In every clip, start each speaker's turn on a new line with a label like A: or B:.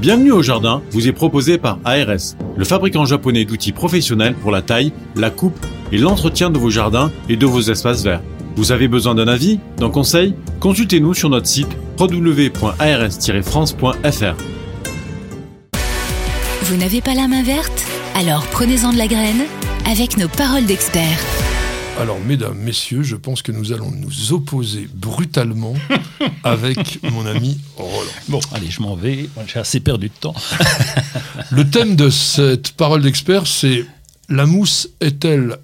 A: Bienvenue au jardin vous est proposé par ARS, le fabricant japonais d'outils professionnels pour la taille, la coupe et l'entretien de vos jardins et de vos espaces verts. Vous avez besoin d'un avis, d'un conseil? Consultez-nous sur notre site www.ars-france.fr.
B: Vous n'avez pas la main verte? Alors prenez-en de la graine avec nos paroles d'experts.
C: Alors, mesdames, messieurs, je pense que nous allons nous opposer brutalement avec mon ami Roland.
D: Bon, allez, je m'en vais. J'ai assez perdu de temps.
C: Le thème de cette parole d'expert, c'est la mousse est-elle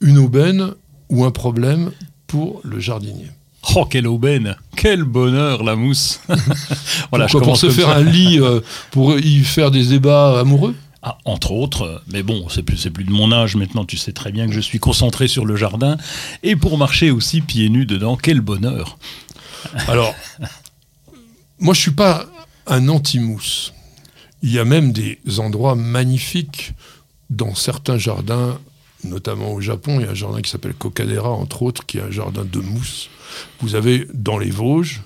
C: une aubaine ou un problème pour le jardinier?
D: Oh, quelle aubaine Quel bonheur, la mousse
C: voilà, je Pour se faire un lit, euh, pour y faire des débats amoureux?
D: Ah, entre autres, mais bon, c'est plus, plus de mon âge maintenant, tu sais très bien que je suis concentré sur le jardin, et pour marcher aussi pieds nus dedans, quel bonheur
C: Alors, moi je suis pas un anti-mousse. Il y a même des endroits magnifiques dans certains jardins, notamment au Japon, il y a un jardin qui s'appelle Kokadera, entre autres, qui est un jardin de mousse. Vous avez dans les Vosges,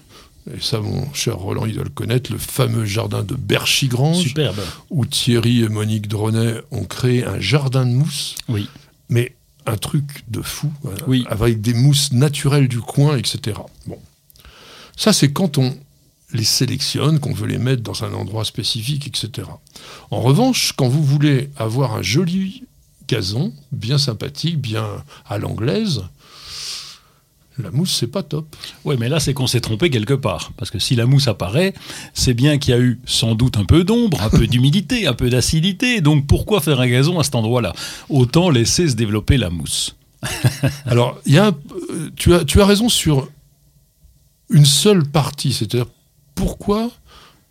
C: et ça mon cher Roland, il doit le connaître, le fameux jardin de Berchigrange,
D: Superbe.
C: où Thierry et Monique Dronet ont créé un jardin de mousse.
D: Oui.
C: Mais un truc de fou, oui. avec des mousses naturelles du coin, etc. Bon. Ça, c'est quand on les sélectionne, qu'on veut les mettre dans un endroit spécifique, etc. En revanche, quand vous voulez avoir un joli gazon, bien sympathique, bien à l'anglaise, la mousse, c'est pas top.
D: Oui, mais là, c'est qu'on s'est trompé quelque part. Parce que si la mousse apparaît, c'est bien qu'il y a eu sans doute un peu d'ombre, un peu d'humidité, un peu d'acidité. Donc pourquoi faire un gazon à cet endroit-là? Autant laisser se développer la mousse.
C: Alors, y a euh, tu, as, tu as raison sur une seule partie. C'est-à-dire, pourquoi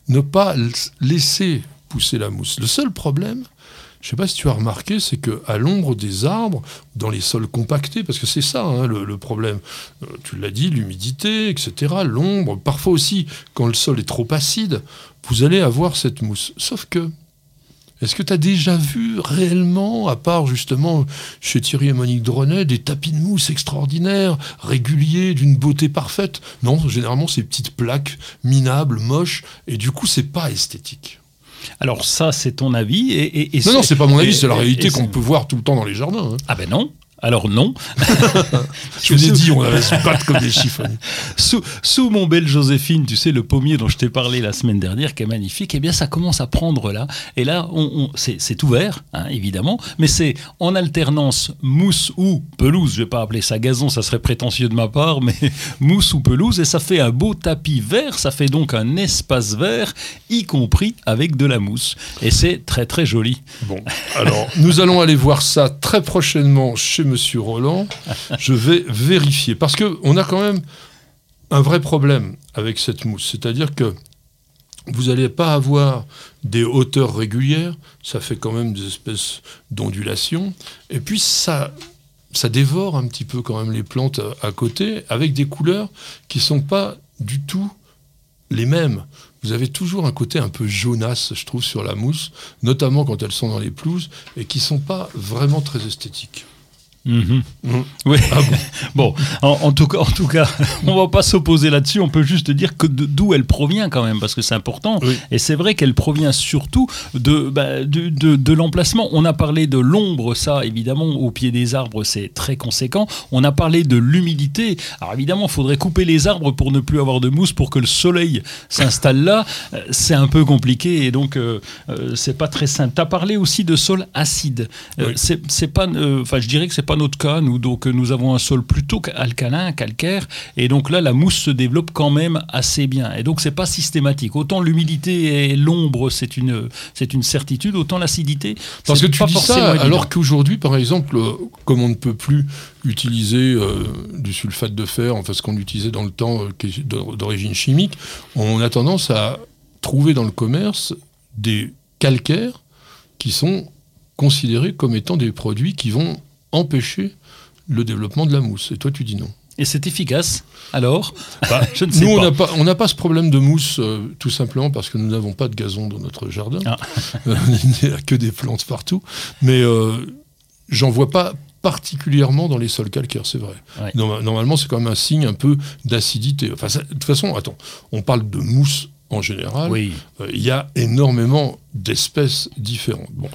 C: ne pas laisser pousser la mousse? Le seul problème, je ne sais pas si tu as remarqué, c'est qu'à l'ombre des arbres, dans les sols compactés, parce que c'est ça hein, le, problème, euh, tu l'as dit, l'humidité, etc., l'ombre, parfois aussi quand le sol est trop acide, vous allez avoir cette mousse. Sauf que, est-ce que tu as déjà vu réellement, à part justement chez Thierry et Monique Dronet, des tapis de mousse extraordinaires, réguliers, d'une beauté parfaite? Non, généralement c'est petites plaques minables, moches, et du coup c'est pas esthétique.
D: Alors ça, c'est ton avis. Et,
C: et non, non, c'est pas mon avis, c'est la réalité qu'on peut voir tout le temps dans les jardins. Hein.
D: Ah ben non, alors non.
C: je vous ai dit, on avait se battre comme des chiffres.
D: Sous, sous, mon bel Joséphine, tu sais, le pommier dont je t'ai parlé la semaine dernière, qui est magnifique, eh bien ça commence à prendre là. Et là, on, c'est ouvert, hein, évidemment, mais c'est en alternance mousse ou pelouse. Je vais pas appeler ça gazon, ça serait prétentieux de ma part, mais mousse ou pelouse. Et ça fait un beau tapis vert, ça fait donc un espace vert, y compris avec de la mousse. Et c'est très très joli.
C: Bon, alors nous allons aller voir ça très prochainement chez Monsieur Roland, je vais vérifier. Parce qu'on a quand même un vrai problème avec cette mousse. C'est-à-dire que vous n'allez pas avoir des hauteurs régulières, ça fait quand même des espèces d'ondulations, et puis ça, dévore un petit peu quand même les plantes à, côté, avec des couleurs qui ne sont pas du tout les mêmes. Vous avez toujours un côté un peu jaunasse, je trouve, sur la mousse, notamment quand elles sont dans les pelouses, et qui ne sont pas vraiment très esthétiques.
D: Mhm. Mhm. Oui. Ah bon, en, tout cas, en tout cas, on va pas s'opposer là-dessus. On peut juste dire que d'où elle provient quand même, parce que c'est important. Et c'est vrai qu'elle provient surtout de, bah, de, de, l'emplacement. On a parlé de l'ombre, ça évidemment, au pied des arbres, c'est très conséquent. On a parlé de l'humidité. Alors évidemment, il faudrait couper les arbres pour ne plus avoir de mousse, pour que le soleil s'installe là. Euh, c'est un peu compliqué et donc euh, euh, c'est pas très simple. Tu as parlé aussi de sol acide. C'est pas, enfin, je dirais que c'est pas notre cas, nous, donc, nous avons un sol plutôt alcalin, calcaire, et donc là, la mousse se développe quand même assez bien. Et donc, c'est pas systématique. Autant l'humidité et l'ombre, c'est une, c'est une certitude, autant l'acidité.
C: Parce que tu dis ça, alors qu'aujourd'hui, par exemple, euh, comme on ne peut plus utiliser euh, du sulfate de fer, enfin ce qu'on utilisait dans le temps, euh, d'origine chimique, on a tendance à trouver dans le commerce des calcaires qui sont considérés comme étant des produits qui vont empêcher le développement de la mousse. Et toi, tu dis non.
D: Et c'est efficace alors
C: bah, Je ne sais Nous, on n'a pas, ce problème de mousse, euh, tout simplement parce que nous n'avons pas de gazon dans notre jardin. Ah. Il n'y a que des plantes partout. Mais euh, j'en vois pas particulièrement dans les sols calcaires, c'est vrai. Normalement, c'est quand même un signe un peu d'acidité. Enfin, de toute façon, attends, on parle de mousse en général, euh, il y a énormément d'espèces différentes. Bon.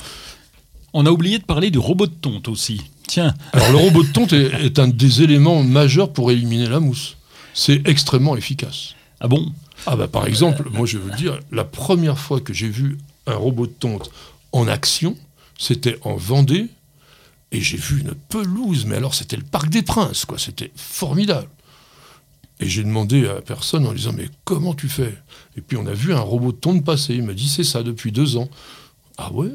D: On a oublié de parler du robot de tonte aussi. Tiens.
C: Alors le robot de tonte est, un des éléments majeurs pour éliminer la mousse. C'est extrêmement efficace.
D: Ah bon?
C: Ah bah par exemple, moi je veux dire, la première fois que j'ai vu un robot de tonte en action, c'était en Vendée, et j'ai vu une pelouse, mais alors c'était le Parc des Princes, quoi. C'était formidable. Et j'ai demandé à la personne en lui disant Mais comment tu fais? Et puis on a vu un robot de tonte passer. Il m'a dit C'est ça depuis deux ans. Ah ouais?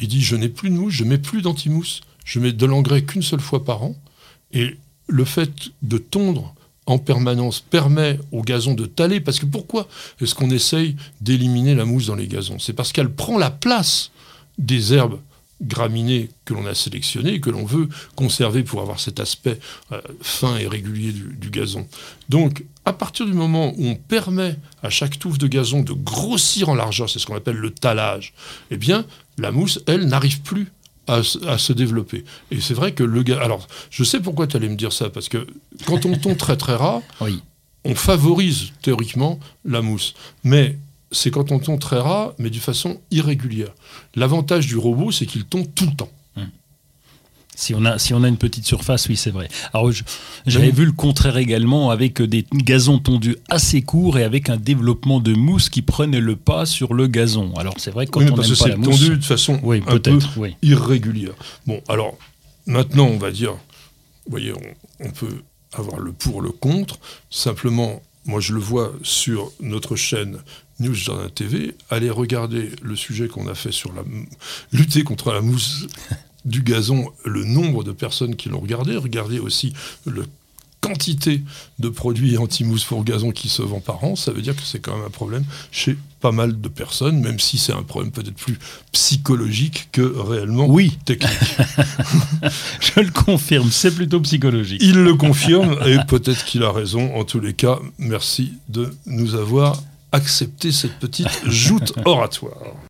C: Il dit Je n'ai plus de mousse, je mets plus d'antimousse. Je mets de l'engrais qu'une seule fois par an. Et le fait de tondre en permanence permet au gazon de taler. Parce que pourquoi est-ce qu'on essaye d'éliminer la mousse dans les gazons? C'est parce qu'elle prend la place des herbes graminées que l'on a sélectionnées et que l'on veut conserver pour avoir cet aspect euh, fin et régulier du, gazon. Donc, à partir du moment où on permet à chaque touffe de gazon de grossir en largeur, c'est ce qu'on appelle le talage, eh bien, la mousse, elle, n'arrive plus à, se développer. Et c'est vrai que le gaz... Alors, je sais pourquoi tu allais me dire ça, parce que quand on tombe très très rare, on favorise théoriquement la mousse. Mais c'est quand on tombe très rare, mais d'une façon irrégulière. L'avantage du robot, c'est qu'il tombe tout le temps.
D: Si on, a, si on a une petite surface, oui, c'est vrai. Alors, j'avais vu le contraire également avec des gazons tondus assez courts et avec un développement de mousse qui prenait le pas sur le gazon. Alors, c'est vrai que quand on
C: parce
D: que pas la
C: mousse... tendu de façon oui, un peu irrégulière. Bon, alors, maintenant, on va dire, vous voyez, on peut avoir le pour, le contre. Simplement, moi, je le vois sur notre chaîne News Jardin TV, allez regarder le sujet qu'on a fait sur la lutter contre la mousse du gazon, le nombre de personnes qui l'ont regardé, regardez aussi la quantité de produits anti-mousse pour gazon qui se vendent par an, ça veut dire que c'est quand même un problème chez pas mal de personnes, même si c'est un problème peut-être plus psychologique que réellement
D: oui.
C: technique.
D: Je le confirme, c'est plutôt psychologique.
C: Il le confirme et peut-être qu'il a raison. En tous les cas, merci de nous avoir accepter cette petite joute oratoire.